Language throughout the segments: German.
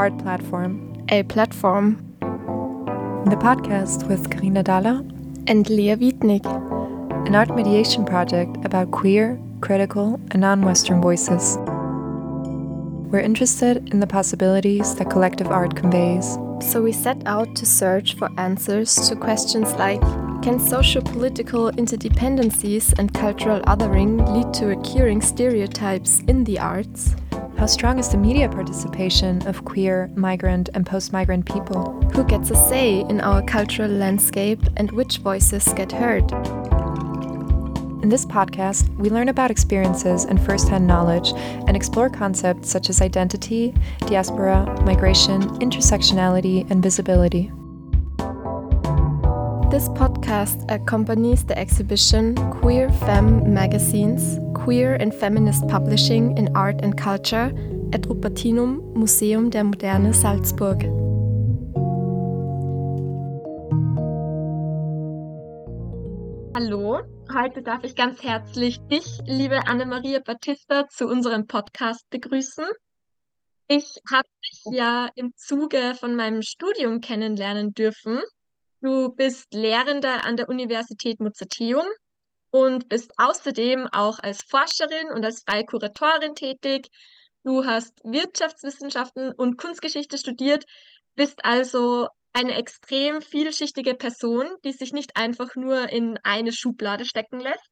Art Platform, a platform, the podcast with Karina Dalla and Leah Wietnig, an art mediation project about queer, critical, and non Western voices. We're interested in the possibilities that collective art conveys. So we set out to search for answers to questions like Can socio political interdependencies and cultural othering lead to recurring stereotypes in the arts? How strong is the media participation of queer, migrant, and post migrant people? Who gets a say in our cultural landscape and which voices get heard? In this podcast, we learn about experiences and firsthand knowledge and explore concepts such as identity, diaspora, migration, intersectionality, and visibility. This podcast accompanies the exhibition Queer Femme Magazines Queer and Feminist Publishing in Art and Culture at Rupertinum Museum der Moderne Salzburg. Hallo, heute darf ich ganz herzlich dich, liebe Annemaria Battista, zu unserem Podcast begrüßen. Ich habe dich ja im Zuge von meinem Studium kennenlernen dürfen Du bist Lehrender an der Universität Mozarteum und bist außerdem auch als Forscherin und als freie Kuratorin tätig. Du hast Wirtschaftswissenschaften und Kunstgeschichte studiert, bist also eine extrem vielschichtige Person, die sich nicht einfach nur in eine Schublade stecken lässt.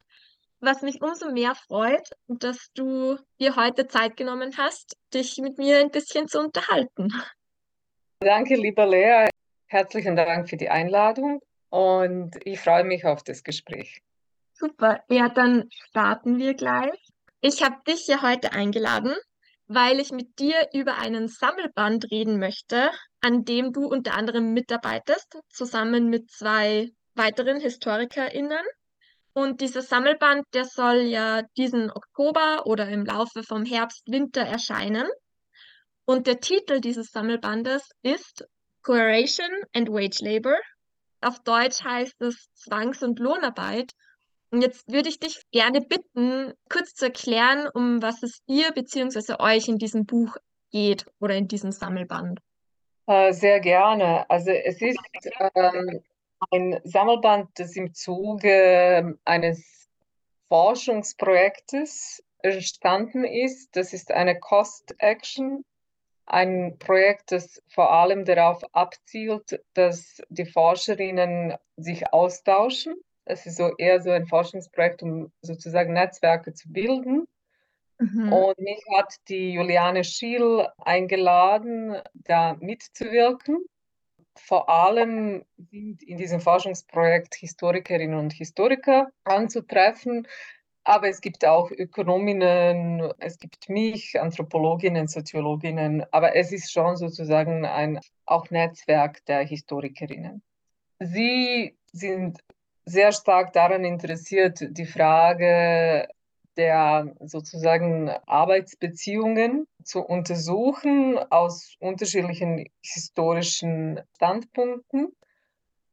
Was mich umso mehr freut, dass du dir heute Zeit genommen hast, dich mit mir ein bisschen zu unterhalten. Danke, lieber Lea. Herzlichen Dank für die Einladung und ich freue mich auf das Gespräch. Super, ja, dann starten wir gleich. Ich habe dich hier heute eingeladen, weil ich mit dir über einen Sammelband reden möchte, an dem du unter anderem mitarbeitest, zusammen mit zwei weiteren HistorikerInnen. Und dieser Sammelband, der soll ja diesen Oktober oder im Laufe vom Herbst, Winter erscheinen. Und der Titel dieses Sammelbandes ist Coercion and Wage Labor. Auf Deutsch heißt es Zwangs- und Lohnarbeit. Und jetzt würde ich dich gerne bitten, kurz zu erklären, um was es dir bzw. euch in diesem Buch geht oder in diesem Sammelband. Äh, sehr gerne. Also es ist ähm, ein Sammelband, das im Zuge eines Forschungsprojektes entstanden ist. Das ist eine Cost-Action ein Projekt, das vor allem darauf abzielt, dass die Forscherinnen sich austauschen. Es ist so eher so ein Forschungsprojekt, um sozusagen Netzwerke zu bilden. Mhm. Und mich hat die Juliane Schiel eingeladen, da mitzuwirken. Vor allem sind in diesem Forschungsprojekt Historikerinnen und Historiker anzutreffen, aber es gibt auch Ökonominnen, es gibt mich, Anthropologinnen, Soziologinnen, aber es ist schon sozusagen ein auch Netzwerk der Historikerinnen. Sie sind sehr stark daran interessiert, die Frage der sozusagen Arbeitsbeziehungen zu untersuchen aus unterschiedlichen historischen Standpunkten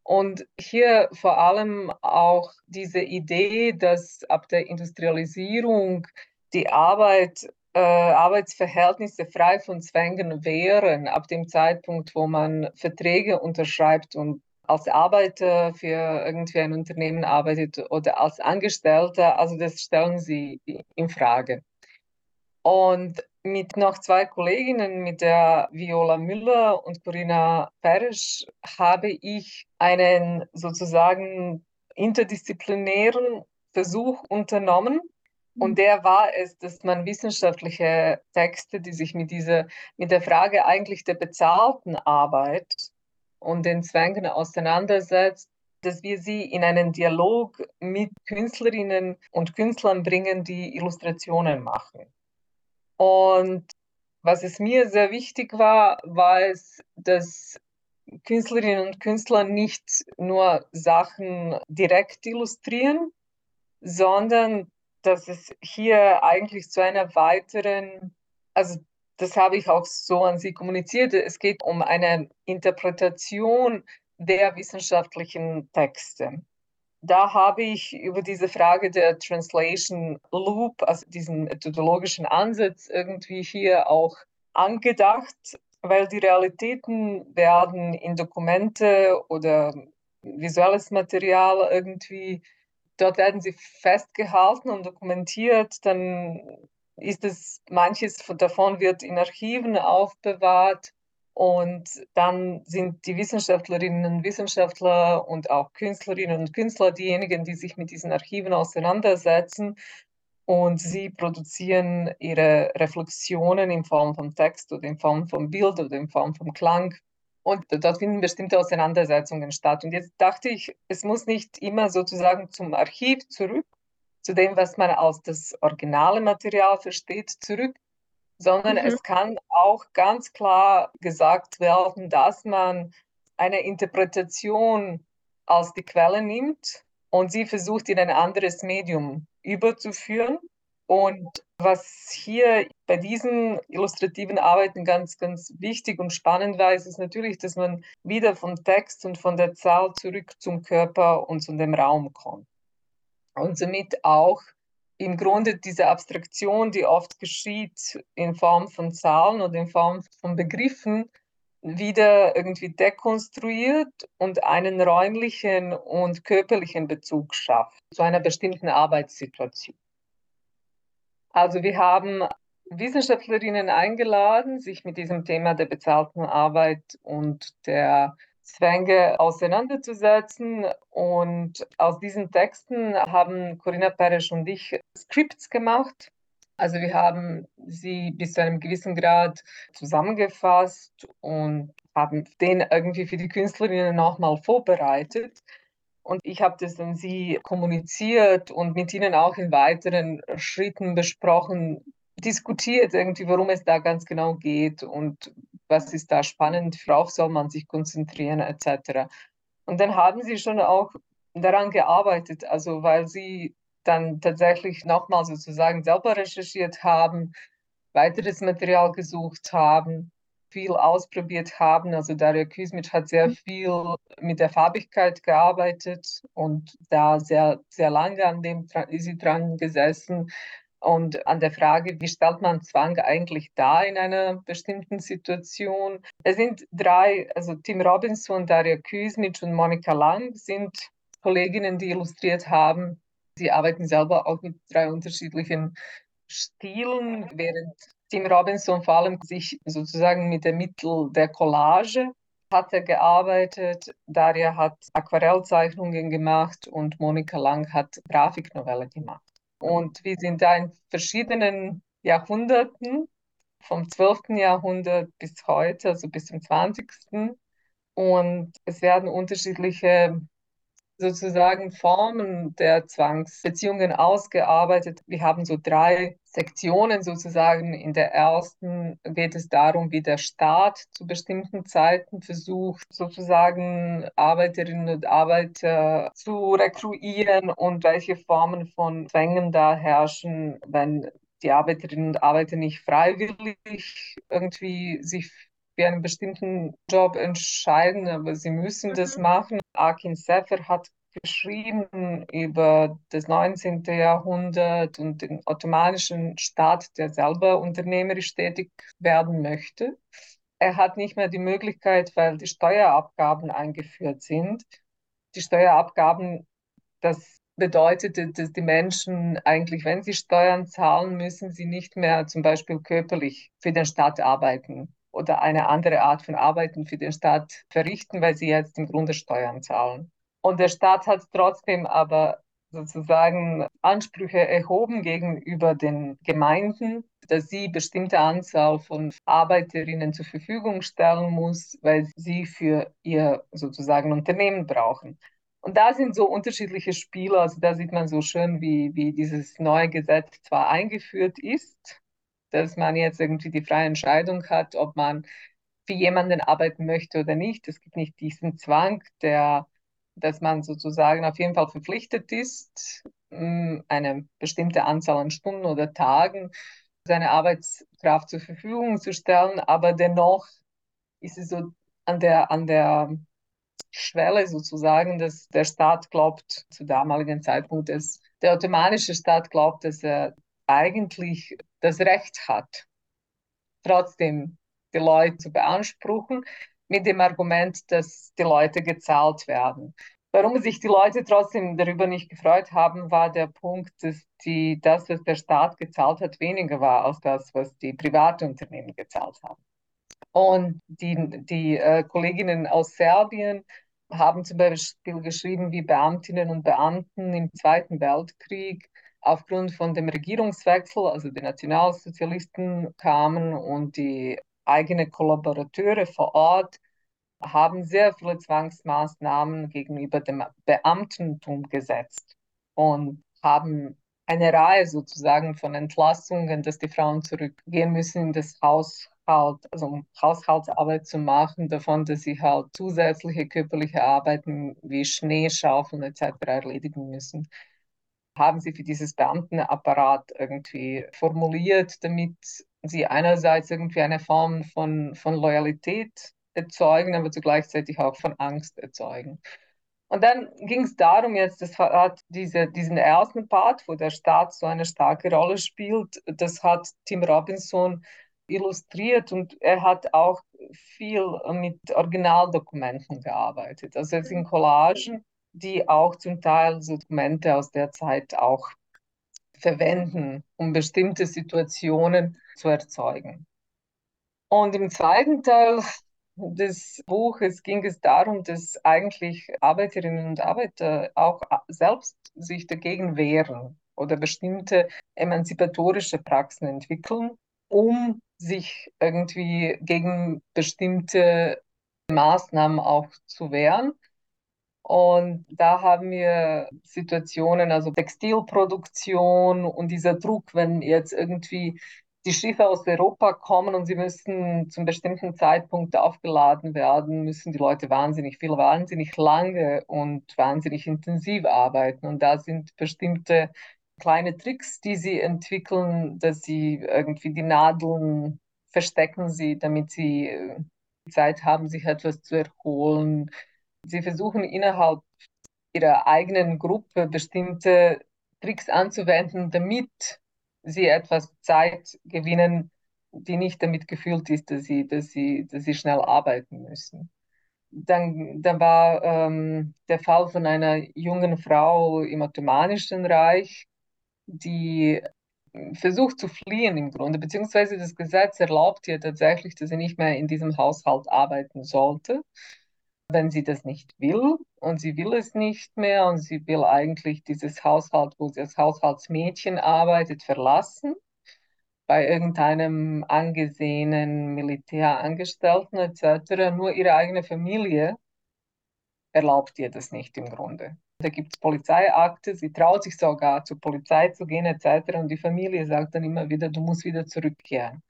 und hier vor allem auch diese Idee, dass ab der Industrialisierung die Arbeit, äh, Arbeitsverhältnisse frei von Zwängen wären, ab dem Zeitpunkt, wo man Verträge unterschreibt und als Arbeiter für irgendwie ein Unternehmen arbeitet oder als Angestellter, also das stellen sie in Frage. Und mit noch zwei Kolleginnen, mit der Viola Müller und Corinna Peresch, habe ich einen sozusagen interdisziplinären Versuch unternommen. Und mhm. der war es, dass man wissenschaftliche Texte, die sich mit dieser, mit der Frage eigentlich der bezahlten Arbeit und den Zwängen auseinandersetzt, dass wir sie in einen Dialog mit Künstlerinnen und Künstlern bringen, die Illustrationen machen. Und was es mir sehr wichtig war, war es, dass Künstlerinnen und Künstler nicht nur Sachen direkt illustrieren, sondern dass es hier eigentlich zu einer weiteren, also das habe ich auch so an Sie kommuniziert, es geht um eine Interpretation der wissenschaftlichen Texte da habe ich über diese Frage der Translation Loop, also diesen methodologischen Ansatz irgendwie hier auch angedacht. weil die Realitäten werden in Dokumente oder visuelles Material irgendwie, dort werden sie festgehalten und dokumentiert, dann ist es, manches davon wird in Archiven aufbewahrt und dann sind die Wissenschaftlerinnen und Wissenschaftler und auch Künstlerinnen und Künstler diejenigen, die sich mit diesen Archiven auseinandersetzen und sie produzieren ihre Reflexionen in Form von Text oder in Form von Bild oder in Form von Klang. Und dort finden bestimmte Auseinandersetzungen statt. Und jetzt dachte ich, es muss nicht immer sozusagen zum Archiv zurück, zu dem, was man als das originale Material versteht, zurück, sondern mhm. es kann auch ganz klar gesagt werden, dass man eine Interpretation als die Quelle nimmt und sie versucht in ein anderes Medium überzuführen. Und was hier bei diesen illustrativen Arbeiten ganz, ganz wichtig und spannend war, ist, ist natürlich, dass man wieder vom Text und von der Zahl zurück zum Körper und zu dem Raum kommt. Und somit auch im Grunde diese Abstraktion, die oft geschieht in Form von Zahlen oder in Form von Begriffen, wieder irgendwie dekonstruiert und einen räumlichen und körperlichen Bezug schafft zu einer bestimmten Arbeitssituation. Also wir haben Wissenschaftlerinnen eingeladen, sich mit diesem Thema der bezahlten Arbeit und der Zwänge auseinanderzusetzen. Und aus diesen Texten haben Corinna Peresch und ich Scripts gemacht. Also wir haben sie bis zu einem gewissen Grad zusammengefasst und haben den irgendwie für die Künstlerinnen nochmal vorbereitet. Und ich habe das an sie kommuniziert und mit ihnen auch in weiteren Schritten besprochen, diskutiert irgendwie, worum es da ganz genau geht und was ist da spannend, worauf soll man sich konzentrieren etc. Und dann haben sie schon auch daran gearbeitet, also weil sie dann tatsächlich nochmal sozusagen selber recherchiert haben, weiteres Material gesucht haben, viel ausprobiert haben. Also Daria Kuzmic hat sehr mhm. viel mit der Farbigkeit gearbeitet und da sehr, sehr lange an dem ist sie dran gesessen. Und an der Frage, wie stellt man Zwang eigentlich dar in einer bestimmten Situation? Es sind drei, also Tim Robinson, Daria Kuzmic und Monika Lang sind Kolleginnen, die illustriert haben. Sie arbeiten selber auch mit drei unterschiedlichen Stilen, während Tim Robinson vor allem sich sozusagen mit dem Mittel der Collage hat er gearbeitet. Daria hat Aquarellzeichnungen gemacht und Monika Lang hat Grafiknovelle gemacht. Und wir sind da in verschiedenen Jahrhunderten, vom 12. Jahrhundert bis heute, also bis zum 20. Und es werden unterschiedliche sozusagen Formen der Zwangsbeziehungen ausgearbeitet. Wir haben so drei Sektionen sozusagen. In der ersten geht es darum, wie der Staat zu bestimmten Zeiten versucht, sozusagen Arbeiterinnen und Arbeiter zu rekruieren und welche Formen von Zwängen da herrschen, wenn die Arbeiterinnen und Arbeiter nicht freiwillig irgendwie sich für einen bestimmten Job entscheiden, aber sie müssen mhm. das machen. Akin Sefer hat geschrieben über das 19. Jahrhundert und den ottomanischen Staat, der selber unternehmerisch tätig werden möchte. Er hat nicht mehr die Möglichkeit, weil die Steuerabgaben eingeführt sind. Die Steuerabgaben, das bedeutete, dass die Menschen eigentlich, wenn sie Steuern zahlen, müssen sie nicht mehr zum Beispiel körperlich für den Staat arbeiten oder eine andere Art von Arbeiten für den Staat verrichten, weil sie jetzt im Grunde Steuern zahlen. Und der Staat hat trotzdem aber sozusagen Ansprüche erhoben gegenüber den Gemeinden, dass sie bestimmte Anzahl von Arbeiterinnen zur Verfügung stellen muss, weil sie für ihr sozusagen Unternehmen brauchen. Und da sind so unterschiedliche Spiele. Also da sieht man so schön, wie, wie dieses neue Gesetz zwar eingeführt ist, dass man jetzt irgendwie die freie Entscheidung hat, ob man für jemanden arbeiten möchte oder nicht. Es gibt nicht diesen Zwang, der, dass man sozusagen auf jeden Fall verpflichtet ist, mm, eine bestimmte Anzahl an Stunden oder Tagen seine Arbeitskraft zur Verfügung zu stellen, aber dennoch ist es so an der, an der Schwelle sozusagen, dass der Staat glaubt, zu damaligen Zeitpunkt, dass der ottomanische Staat glaubt, dass er eigentlich das Recht hat, trotzdem die Leute zu beanspruchen, mit dem Argument, dass die Leute gezahlt werden. Warum sich die Leute trotzdem darüber nicht gefreut haben, war der Punkt, dass die, das, was der Staat gezahlt hat, weniger war als das, was die Privatunternehmen gezahlt haben. Und die, die äh, Kolleginnen aus Serbien haben zum Beispiel geschrieben, wie Beamtinnen und Beamten im Zweiten Weltkrieg aufgrund von dem Regierungswechsel, also die Nationalsozialisten kamen und die eigenen Kollaborateure vor Ort haben sehr viele Zwangsmaßnahmen gegenüber dem Beamtentum gesetzt und haben eine Reihe sozusagen von Entlassungen, dass die Frauen zurückgehen müssen in das Haushalt, also um Haushaltsarbeit zu machen, davon, dass sie halt zusätzliche körperliche Arbeiten wie Schneeschaufeln etc. erledigen müssen. Haben sie für dieses Beamtenapparat irgendwie formuliert, damit sie einerseits irgendwie eine Form von, von Loyalität erzeugen, aber zugleichzeitig auch von Angst erzeugen. Und dann ging es darum, jetzt, das hat diese, diesen ersten Part, wo der Staat so eine starke Rolle spielt, das hat Tim Robinson illustriert und er hat auch viel mit Originaldokumenten gearbeitet. Also es sind mhm. Collagen, die auch zum Teil so Dokumente aus der Zeit auch verwenden, um bestimmte Situationen zu erzeugen. Und im zweiten Teil des Buches ging es darum, dass eigentlich Arbeiterinnen und Arbeiter auch selbst sich dagegen wehren oder bestimmte emanzipatorische Praxen entwickeln, um sich irgendwie gegen bestimmte Maßnahmen auch zu wehren. Und da haben wir Situationen, also Textilproduktion und dieser Druck, wenn jetzt irgendwie die Schiffe aus Europa kommen und sie müssen zum bestimmten Zeitpunkt aufgeladen werden, müssen die Leute wahnsinnig viel, wahnsinnig lange und wahnsinnig intensiv arbeiten. Und da sind bestimmte kleine Tricks, die sie entwickeln, dass sie irgendwie die Nadeln verstecken sie, damit sie äh, Zeit haben, sich etwas zu erholen. Sie versuchen innerhalb ihrer eigenen Gruppe bestimmte Tricks anzuwenden, damit sie etwas Zeit gewinnen, die nicht damit gefüllt ist, dass sie, dass sie, dass sie schnell arbeiten müssen. Dann, dann war ähm, der Fall von einer jungen Frau im Ottomanischen Reich, die versucht zu fliehen im Grunde, beziehungsweise das Gesetz erlaubt ihr tatsächlich, dass sie nicht mehr in diesem Haushalt arbeiten sollte, wenn sie das nicht will. Und sie will es nicht mehr und sie will eigentlich dieses Haushalt, wo sie als Haushaltsmädchen arbeitet, verlassen bei irgendeinem angesehenen Militärangestellten etc. Nur ihre eigene Familie erlaubt ihr das nicht im Grunde. Da gibt es Polizeiakte, sie traut sich sogar zur Polizei zu gehen etc. Und die Familie sagt dann immer wieder, du musst wieder zurückkehren.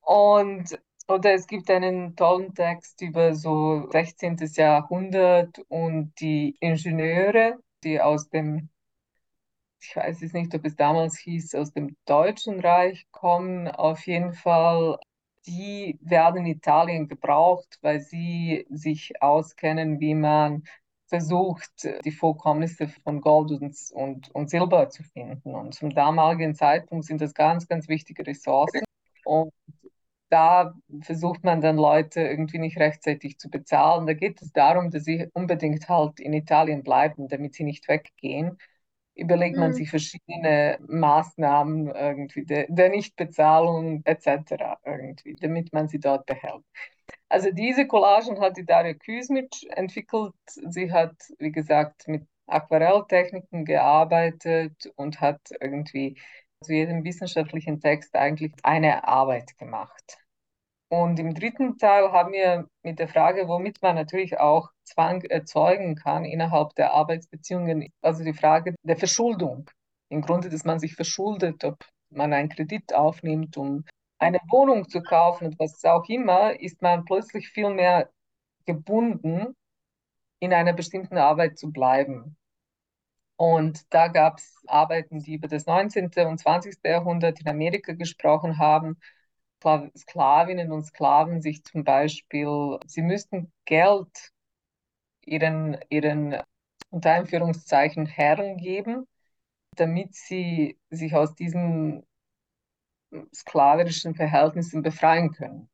Und oder es gibt einen tollen Text über so 16. Jahrhundert und die Ingenieure, die aus dem, ich weiß es nicht, ob es damals hieß, aus dem Deutschen Reich kommen. Auf jeden Fall, die werden in Italien gebraucht, weil sie sich auskennen, wie man versucht, die Vorkommnisse von Gold und, und, und Silber zu finden. Und zum damaligen Zeitpunkt sind das ganz, ganz wichtige Ressourcen. Und da versucht man dann Leute irgendwie nicht rechtzeitig zu bezahlen. Da geht es darum, dass sie unbedingt halt in Italien bleiben, damit sie nicht weggehen. Überlegt mhm. man sich verschiedene Maßnahmen irgendwie der, der Nichtbezahlung etc. irgendwie, damit man sie dort behält. Also diese Collagen hat die Daria Kuzmic entwickelt. Sie hat, wie gesagt, mit Aquarelltechniken gearbeitet und hat irgendwie zu jedem wissenschaftlichen Text eigentlich eine Arbeit gemacht. Und im dritten Teil haben wir mit der Frage, womit man natürlich auch Zwang erzeugen kann innerhalb der Arbeitsbeziehungen, also die Frage der Verschuldung. Im Grunde, dass man sich verschuldet, ob man einen Kredit aufnimmt, um eine Wohnung zu kaufen und was auch immer, ist man plötzlich viel mehr gebunden, in einer bestimmten Arbeit zu bleiben. Und da gab es Arbeiten, die über das 19. und 20. Jahrhundert in Amerika gesprochen haben. Sklavinnen und Sklaven sich zum Beispiel, sie müssten Geld ihren, ihren unter Einführungszeichen Herren geben, damit sie sich aus diesen sklavischen Verhältnissen befreien können.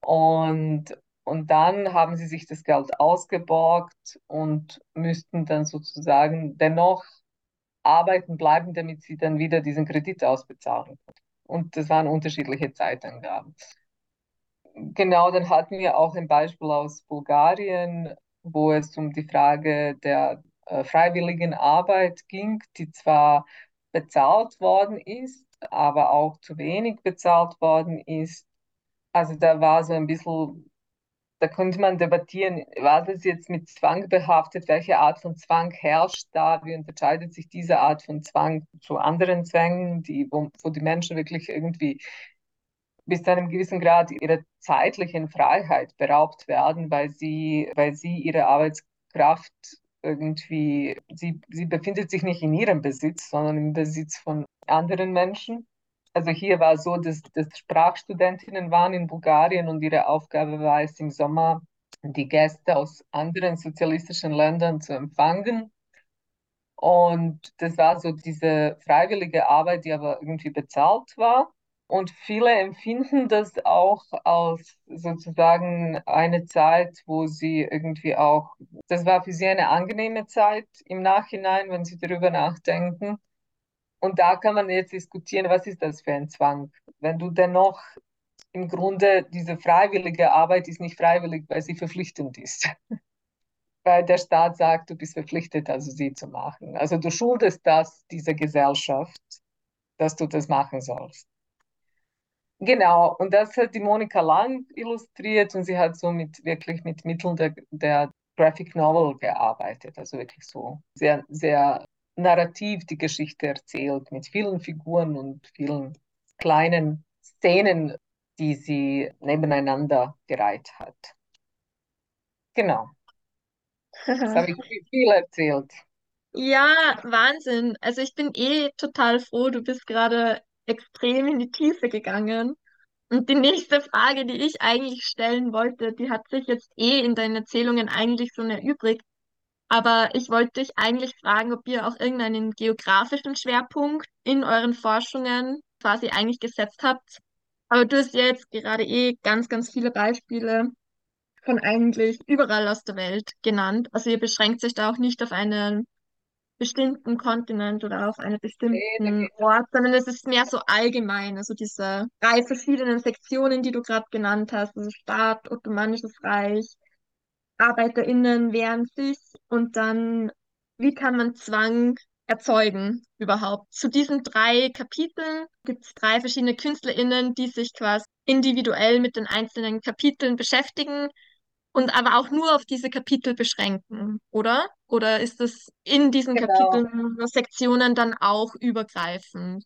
Und, und dann haben sie sich das Geld ausgeborgt und müssten dann sozusagen dennoch arbeiten bleiben, damit sie dann wieder diesen Kredit ausbezahlen. Und das waren unterschiedliche Zeitangaben. Genau, dann hatten wir auch ein Beispiel aus Bulgarien, wo es um die Frage der äh, freiwilligen Arbeit ging, die zwar bezahlt worden ist, aber auch zu wenig bezahlt worden ist. Also da war so ein bisschen, da könnte man debattieren, war das jetzt mit Zwang behaftet, welche Art von Zwang herrscht da, wie unterscheidet sich diese Art von Zwang zu anderen Zwängen, die, wo, wo die Menschen wirklich irgendwie bis zu einem gewissen Grad ihrer zeitlichen Freiheit beraubt werden, weil sie, weil sie ihre Arbeitskraft irgendwie, sie, sie befindet sich nicht in ihrem Besitz, sondern im Besitz von anderen Menschen. Also hier war es so, dass, dass Sprachstudentinnen waren in Bulgarien und ihre Aufgabe war es im Sommer, die Gäste aus anderen sozialistischen Ländern zu empfangen. Und das war so diese freiwillige Arbeit, die aber irgendwie bezahlt war. Und viele empfinden das auch als sozusagen eine Zeit, wo sie irgendwie auch, das war für sie eine angenehme Zeit im Nachhinein, wenn sie darüber nachdenken. Und da kann man jetzt diskutieren, was ist das für ein Zwang? Wenn du dennoch im Grunde diese freiwillige Arbeit ist nicht freiwillig, weil sie verpflichtend ist. weil der Staat sagt, du bist verpflichtet, also sie zu machen. Also du schuldest das dieser Gesellschaft, dass du das machen sollst. Genau, und das hat die Monika Lang illustriert und sie hat so mit wirklich mit Mitteln der, der Graphic Novel gearbeitet, also wirklich so sehr, sehr narrativ die Geschichte erzählt, mit vielen Figuren und vielen kleinen Szenen, die sie nebeneinander gereiht hat. Genau. Das habe ich viel erzählt. Ja, Wahnsinn. Also ich bin eh total froh, du bist gerade extrem in die Tiefe gegangen. Und die nächste Frage, die ich eigentlich stellen wollte, die hat sich jetzt eh in deinen Erzählungen eigentlich schon erübrigt. Aber ich wollte dich eigentlich fragen, ob ihr auch irgendeinen geografischen Schwerpunkt in euren Forschungen quasi eigentlich gesetzt habt. Aber du hast ja jetzt gerade eh ganz, ganz viele Beispiele von eigentlich überall aus der Welt genannt. Also ihr beschränkt sich da auch nicht auf einen bestimmten Kontinent oder auf einen bestimmten Ort, sondern es ist mehr so allgemein. Also diese drei verschiedenen Sektionen, die du gerade genannt hast, also Staat, Ottomanisches Reich, ArbeiterInnen wehren sich und dann, wie kann man Zwang erzeugen überhaupt? Zu diesen drei Kapiteln gibt es drei verschiedene KünstlerInnen, die sich quasi individuell mit den einzelnen Kapiteln beschäftigen und aber auch nur auf diese Kapitel beschränken, oder? Oder ist es in diesen Genau. Kapiteln, Sektionen dann auch übergreifend?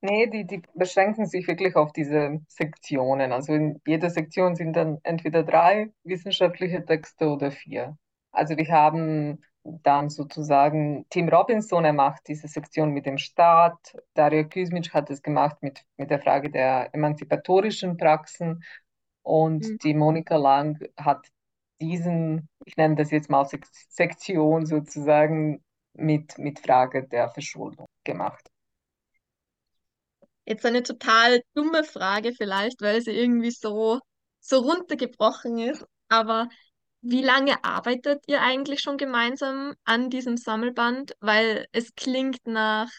Nee, die, die beschränken sich wirklich auf diese Sektionen. Also in jeder Sektion sind dann entweder drei wissenschaftliche Texte oder vier. Also wir haben dann sozusagen Tim Robinson, er macht diese Sektion mit dem Staat. Dario Kuzmic hat es gemacht mit, mit der Frage der emanzipatorischen Praxen. Und Mhm. die Monika Lang hat diesen, ich nenne das jetzt mal Sek Sektion sozusagen, mit, mit Frage der Verschuldung gemacht. Jetzt eine total dumme Frage vielleicht, weil sie irgendwie so, so runtergebrochen ist. Aber wie lange arbeitet ihr eigentlich schon gemeinsam an diesem Sammelband? Weil es klingt nach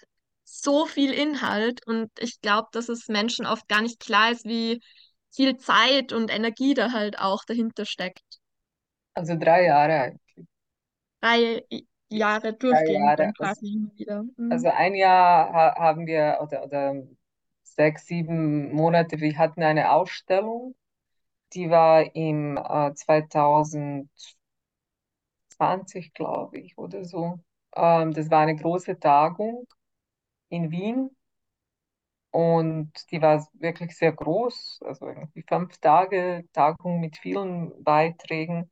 so viel Inhalt und ich glaube, dass es Menschen oft gar nicht klar ist, wie viel Zeit und Energie da halt auch dahinter steckt. Also drei Jahre eigentlich. Drei Jahre Drei durchgehend dann Jahre. Also, quasi immer wieder. Mhm. also ein Jahr ha haben wir, oder, oder sechs, sieben Monate, wir hatten eine Ausstellung, die war im äh, 2020, glaube ich, oder so. Ähm, das war eine große Tagung in Wien und die war wirklich sehr groß, also irgendwie fünf Tage Tagung mit vielen Beiträgen.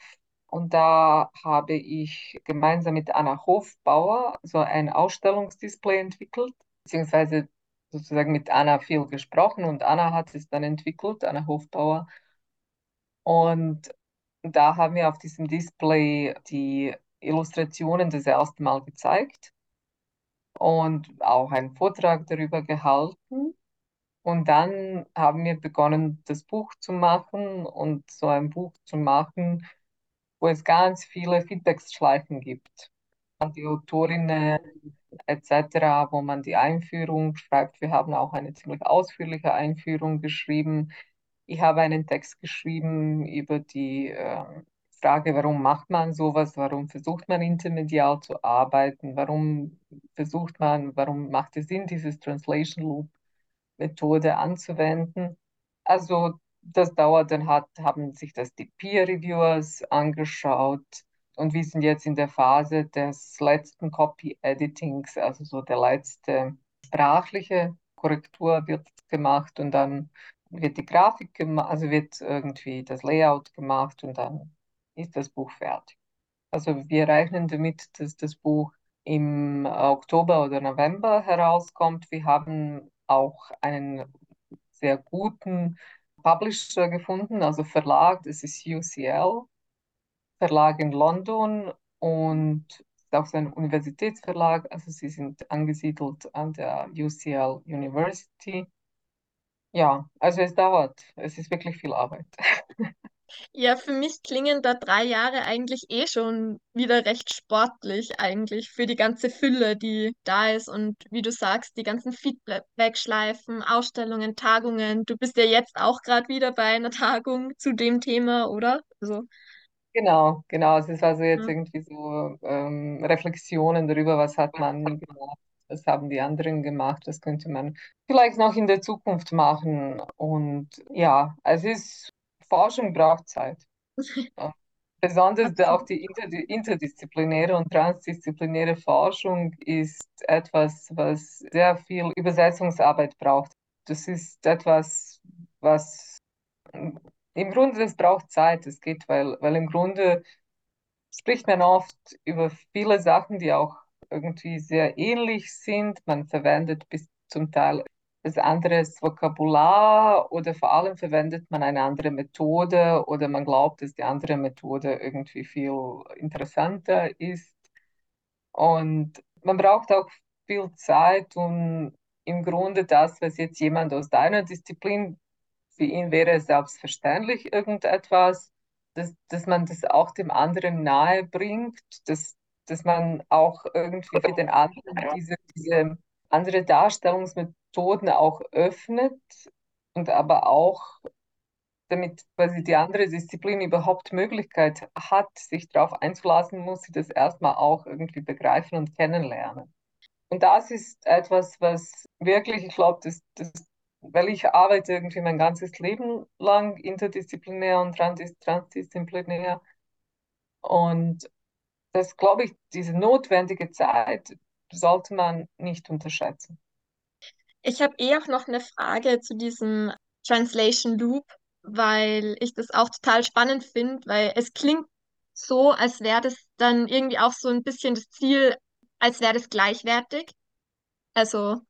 Und da habe ich gemeinsam mit Anna Hofbauer so ein Ausstellungsdisplay entwickelt, beziehungsweise sozusagen mit Anna viel gesprochen und Anna hat es dann entwickelt, Anna Hofbauer. Und da haben wir auf diesem Display die Illustrationen das erste Mal gezeigt und auch einen Vortrag darüber gehalten. Und dann haben wir begonnen, das Buch zu machen und so ein Buch zu machen, wo es ganz viele Feedbackschleifen gibt die Autorinnen etc., wo man die Einführung schreibt. Wir haben auch eine ziemlich ausführliche Einführung geschrieben. Ich habe einen Text geschrieben über die äh, Frage, warum macht man sowas, warum versucht man intermedial zu arbeiten, warum versucht man, warum macht es Sinn, dieses Translation Loop Methode anzuwenden. Also das dauert, dann hat, haben sich das die Peer Reviewers angeschaut und wir sind jetzt in der Phase des letzten Copy Editings, also so der letzte sprachliche Korrektur wird gemacht und dann wird die Grafik gemacht, also wird irgendwie das Layout gemacht und dann ist das Buch fertig. Also wir rechnen damit, dass das Buch im Oktober oder November herauskommt. Wir haben auch einen sehr guten Publisher gefunden, also Verlag, das ist UCL, Verlag in London und auch so ein Universitätsverlag, also sie sind angesiedelt an der UCL University. Ja, also es dauert, es ist wirklich viel Arbeit. Ja, für mich klingen da drei Jahre eigentlich eh schon wieder recht sportlich eigentlich für die ganze Fülle, die da ist und wie du sagst, die ganzen Feedback-Schleifen, Ausstellungen, Tagungen. Du bist ja jetzt auch gerade wieder bei einer Tagung zu dem Thema, oder? Also, Genau, genau. Es ist also jetzt ja. irgendwie so ähm, Reflexionen darüber, was hat man gemacht, was haben die anderen gemacht, was könnte man vielleicht noch in der Zukunft machen. Und ja, es ist, Forschung braucht Zeit. Besonders auch die interdis interdisziplinäre und transdisziplinäre Forschung ist etwas, was sehr viel Übersetzungsarbeit braucht. Das ist etwas, was im Grunde, das braucht Zeit. Es geht, weil, weil im Grunde spricht man oft über viele Sachen, die auch irgendwie sehr ähnlich sind. Man verwendet bis zum Teil das andere Vokabular oder vor allem verwendet man eine andere Methode oder man glaubt, dass die andere Methode irgendwie viel interessanter ist. Und man braucht auch viel Zeit, um im Grunde das, was jetzt jemand aus deiner Disziplin, für ihn wäre es selbstverständlich irgendetwas, dass, dass man das auch dem anderen nahe bringt, dass, dass man auch irgendwie für den anderen diese, diese andere Darstellungsmethoden auch öffnet und aber auch damit quasi die andere Disziplin überhaupt Möglichkeit hat, sich darauf einzulassen, muss sie das erstmal auch irgendwie begreifen und kennenlernen. Und das ist etwas, was wirklich, ich glaube, das, das, weil ich arbeite irgendwie mein ganzes Leben lang interdisziplinär und trans transdisziplinär. Und das, glaube ich, diese notwendige Zeit sollte man nicht unterschätzen. Ich habe eh auch noch eine Frage zu diesem Translation Loop, weil ich das auch total spannend finde, weil es klingt so, als wäre das dann irgendwie auch so ein bisschen das Ziel, als wäre das gleichwertig. Also,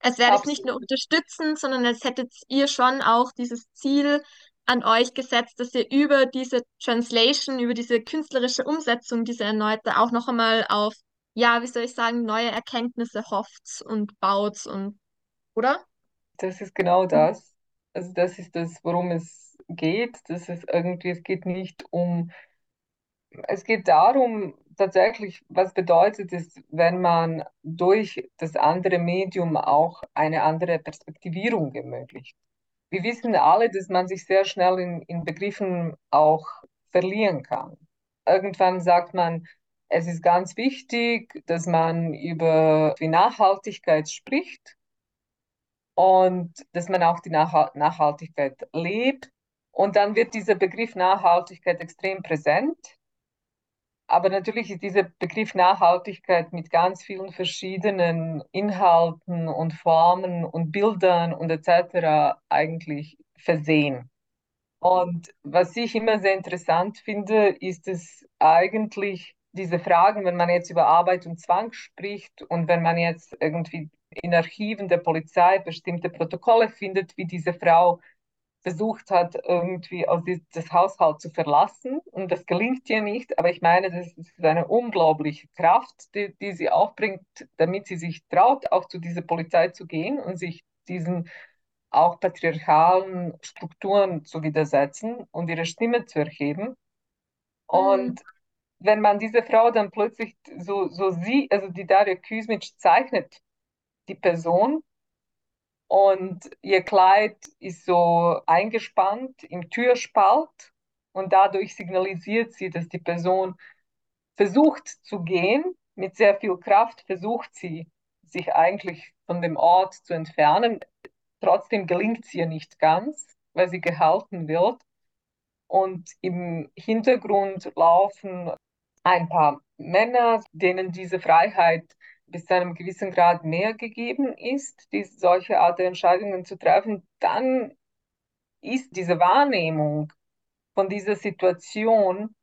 als wäre das nicht nur unterstützend, sondern als hättet ihr schon auch dieses Ziel an euch gesetzt, dass ihr über diese Translation, über diese künstlerische Umsetzung, diese erneute auch noch einmal auf, ja, wie soll ich sagen, neue Erkenntnisse hofft und baut und, oder? Das ist genau das. Also das ist das, worum es geht. Das ist irgendwie, es geht nicht um, es geht darum, tatsächlich, was bedeutet es, wenn man durch das andere Medium auch eine andere Perspektivierung ermöglicht. Wir wissen alle, dass man sich sehr schnell in, in Begriffen auch verlieren kann. Irgendwann sagt man, es ist ganz wichtig, dass man über die Nachhaltigkeit spricht und dass man auch die Nachhalt Nachhaltigkeit lebt. Und dann wird dieser Begriff Nachhaltigkeit extrem präsent. Aber natürlich ist dieser Begriff Nachhaltigkeit mit ganz vielen verschiedenen Inhalten und Formen und Bildern und etc. eigentlich versehen. Und was ich immer sehr interessant finde, ist es eigentlich diese Fragen, wenn man jetzt über Arbeit und Zwang spricht und wenn man jetzt irgendwie in Archiven der Polizei bestimmte Protokolle findet, wie diese Frau versucht hat, irgendwie aus das Haushalt zu verlassen. Und das gelingt ihr nicht. Aber ich meine, das ist eine unglaubliche Kraft, die, die sie aufbringt, damit sie sich traut, auch zu dieser Polizei zu gehen und sich diesen auch patriarchalen Strukturen zu widersetzen und ihre Stimme zu erheben. Und wenn man diese Frau dann plötzlich so, so sieht, also die Daria Kuzmic zeichnet die Person und ihr Kleid ist so eingespannt im Türspalt und dadurch signalisiert sie, dass die Person versucht zu gehen, mit sehr viel Kraft versucht sie, sich eigentlich von dem Ort zu entfernen. Trotzdem gelingt es ihr nicht ganz, weil sie gehalten wird. Und im Hintergrund laufen ein paar Männer, denen diese Freiheit bis zu einem gewissen Grad mehr gegeben ist, die, solche Art Entscheidungen zu treffen, dann ist diese Wahrnehmung von dieser Situation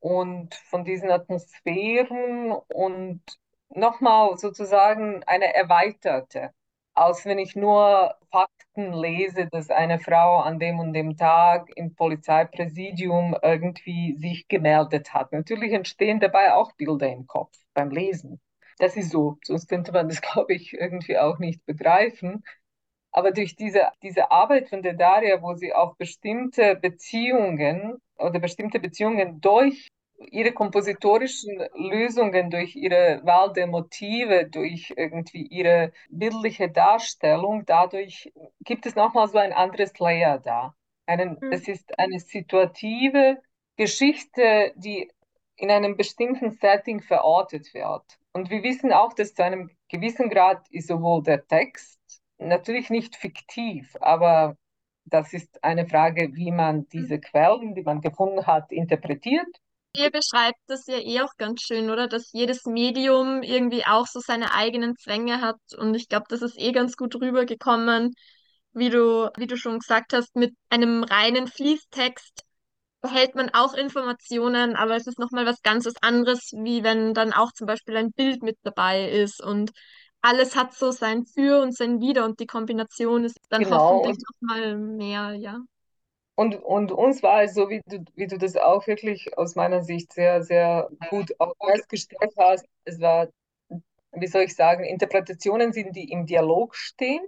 und von diesen Atmosphären und nochmal sozusagen eine erweiterte, als wenn ich nur Fakten lese, dass eine Frau an dem und dem Tag im Polizeipräsidium irgendwie sich gemeldet hat. Natürlich entstehen dabei auch Bilder im Kopf beim Lesen. Das ist so, sonst könnte man das, glaube ich, irgendwie auch nicht begreifen. Aber durch diese, diese Arbeit von der Daria, wo sie auf bestimmte Beziehungen oder bestimmte Beziehungen durch ihre kompositorischen Lösungen, durch ihre Wahl der Motive, durch irgendwie ihre bildliche Darstellung, dadurch gibt es nochmal so ein anderes Layer da. Einen, mhm. Es ist eine situative Geschichte, die in einem bestimmten Setting verortet wird. Und wir wissen auch, dass zu einem gewissen Grad ist sowohl der Text natürlich nicht fiktiv, aber das ist eine Frage, wie man diese Quellen, die man gefunden hat, interpretiert. Ihr beschreibt das ja eh auch ganz schön, oder? Dass jedes Medium irgendwie auch so seine eigenen Zwänge hat. Und ich glaube, das ist eh ganz gut rübergekommen, wie du, wie du schon gesagt hast, mit einem reinen Fließtext behält man auch Informationen, aber es ist nochmal was ganz anderes, wie wenn dann auch zum Beispiel ein Bild mit dabei ist und alles hat so sein Für und sein Wider und die Kombination ist dann Genau. hoffentlich nochmal mehr, ja. Und, und uns war es so, wie du, wie du das auch wirklich aus meiner Sicht sehr, sehr gut auch festgestellt hast. Es war, wie soll ich sagen, Interpretationen sind, die im Dialog stehen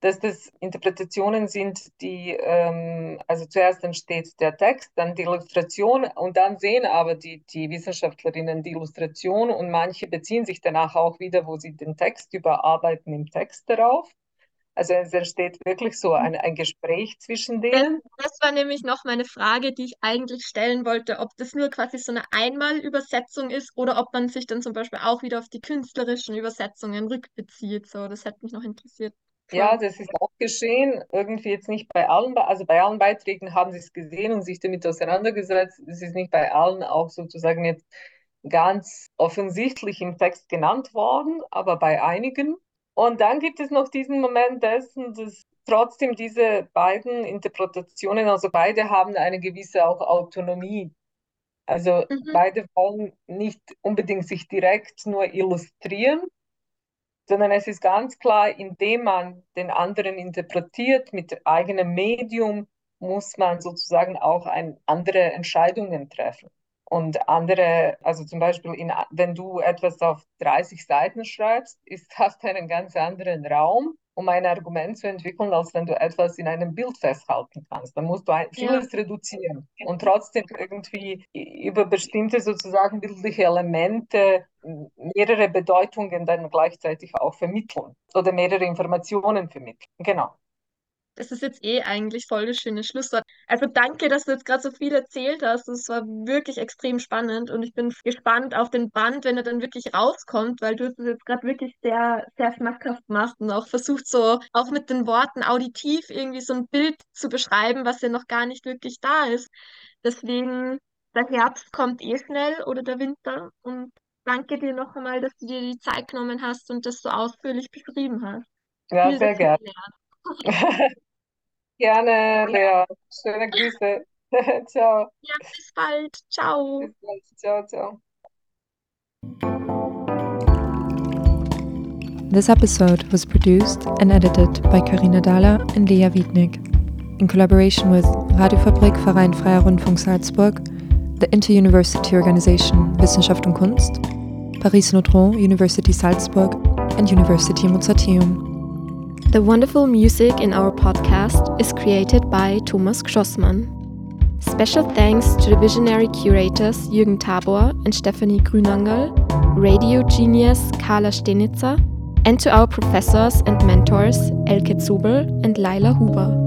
dass das Interpretationen sind, die, ähm, also zuerst entsteht der Text, dann die Illustration und dann sehen aber die, die Wissenschaftlerinnen die Illustration und manche beziehen sich danach auch wieder, wo sie den Text überarbeiten, im Text darauf. Also es entsteht wirklich so ein, ein Gespräch zwischen denen. Das war nämlich noch meine Frage, die ich eigentlich stellen wollte, ob das nur quasi so eine Einmalübersetzung ist oder ob man sich dann zum Beispiel auch wieder auf die künstlerischen Übersetzungen rückbezieht. So, das hätte mich noch interessiert. Ja, das ist auch geschehen. Irgendwie jetzt nicht bei allen, also bei allen Beiträgen haben sie es gesehen und sich damit auseinandergesetzt. Es ist nicht bei allen auch sozusagen jetzt ganz offensichtlich im Text genannt worden, aber bei einigen. Und dann gibt es noch diesen Moment dessen, dass trotzdem diese beiden Interpretationen, also beide haben eine gewisse auch Autonomie. Also mhm. beide wollen nicht unbedingt sich direkt nur illustrieren, sondern es ist ganz klar, indem man den anderen interpretiert mit eigenem Medium, muss man sozusagen auch ein, andere Entscheidungen treffen. Und andere, also zum Beispiel, in, wenn du etwas auf 30 Seiten schreibst, ist, hast einen ganz anderen Raum, um ein Argument zu entwickeln, als wenn du etwas in einem Bild festhalten kannst. Dann musst du ein, vieles ja. reduzieren und trotzdem irgendwie über bestimmte sozusagen bildliche Elemente mehrere Bedeutungen dann gleichzeitig auch vermitteln oder mehrere Informationen vermitteln. Genau. Das ist jetzt eh eigentlich voll das schöne Schlusswort. Also danke, dass du jetzt gerade so viel erzählt hast. Das war wirklich extrem spannend und ich bin gespannt auf den Band, wenn er dann wirklich rauskommt, weil du es jetzt gerade wirklich sehr, sehr schmackhaft machst und auch versucht so auch mit den Worten auditiv irgendwie so ein Bild zu beschreiben, was ja noch gar nicht wirklich da ist. Deswegen, der Herbst kommt eh schnell oder der Winter und danke dir noch einmal, dass du dir die Zeit genommen hast und das so ausführlich beschrieben hast. Ja, Viel sehr gerne. Gerne, Lea. Schöne Grüße. ciao. Ja, bis bald. Ciao. Bis bald. Ciao, ciao. This episode was produced and edited by Karina Dahler and Lea Wiednig in collaboration with Radiofabrik Verein Freier Rundfunk Salzburg, the Inter-University Organization Wissenschaft und Kunst, Paris Notron University Salzburg and University Mozarteum. The wonderful music in our podcast is created by Thomas Grossmann. Special thanks to the visionary curators Jürgen Tabor and Stephanie Grünangerl, radio genius Carla Stenitzer, and to our professors and mentors Elke Zubel and Laila Huber.